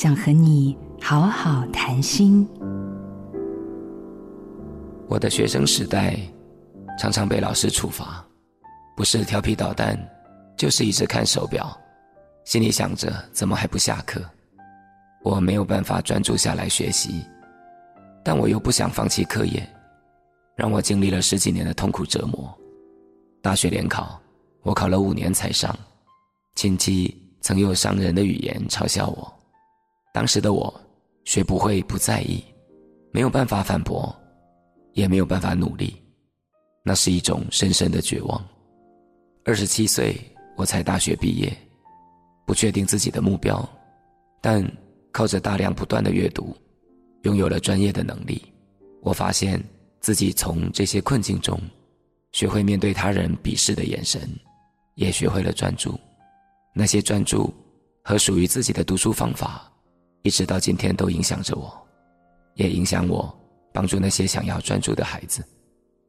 想和你好好谈心。我的学生时代常常被老师处罚，不是调皮捣蛋，就是一直看手表，心里想着怎么还不下课。我没有办法专注下来学习，但我又不想放弃课业，让我经历了十几年的痛苦折磨。大学联考，我考了五年才上，亲戚曾用伤人的语言嘲笑我。当时的我，学不会不在意，没有办法反驳，也没有办法努力，那是一种深深的绝望。二十七岁，我才大学毕业，不确定自己的目标，但靠着大量不断的阅读，拥有了专业的能力。我发现自己从这些困境中，学会面对他人鄙视的眼神，也学会了专注。那些专注和属于自己的读书方法。一直到今天都影响着我，也影响我帮助那些想要专注的孩子。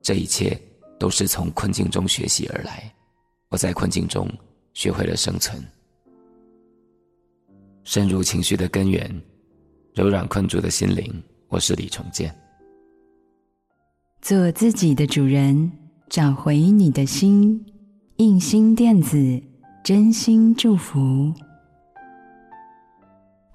这一切都是从困境中学习而来。我在困境中学会了生存。深入情绪的根源，柔软困住的心灵。我是李重建。做自己的主人，找回你的心。印心电子，真心祝福。